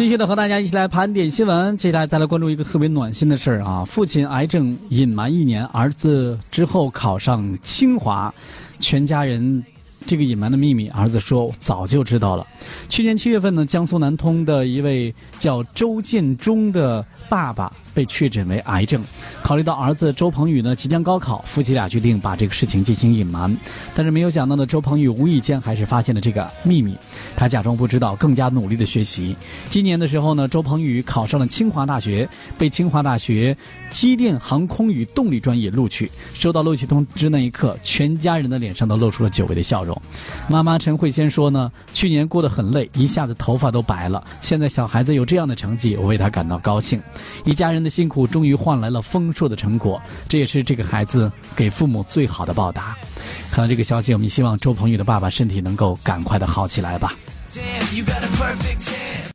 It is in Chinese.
继续的和大家一起来盘点新闻，接下来再来关注一个特别暖心的事儿啊！父亲癌症隐瞒一年，儿子之后考上清华，全家人。这个隐瞒的秘密，儿子说早就知道了。去年七月份呢，江苏南通的一位叫周建忠的爸爸被确诊为癌症。考虑到儿子周鹏宇呢即将高考，夫妻俩决定把这个事情进行隐瞒。但是没有想到呢，周鹏宇无意间还是发现了这个秘密。他假装不知道，更加努力的学习。今年的时候呢，周鹏宇考上了清华大学，被清华大学机电航空与动力专业录取。收到录取通知那一刻，全家人的脸上都露出了久违的笑容。妈妈陈慧仙说呢，去年过得很累，一下子头发都白了。现在小孩子有这样的成绩，我为他感到高兴。一家人的辛苦终于换来了丰硕的成果，这也是这个孩子给父母最好的报答。看到这个消息，我们希望周鹏宇的爸爸身体能够赶快的好起来吧。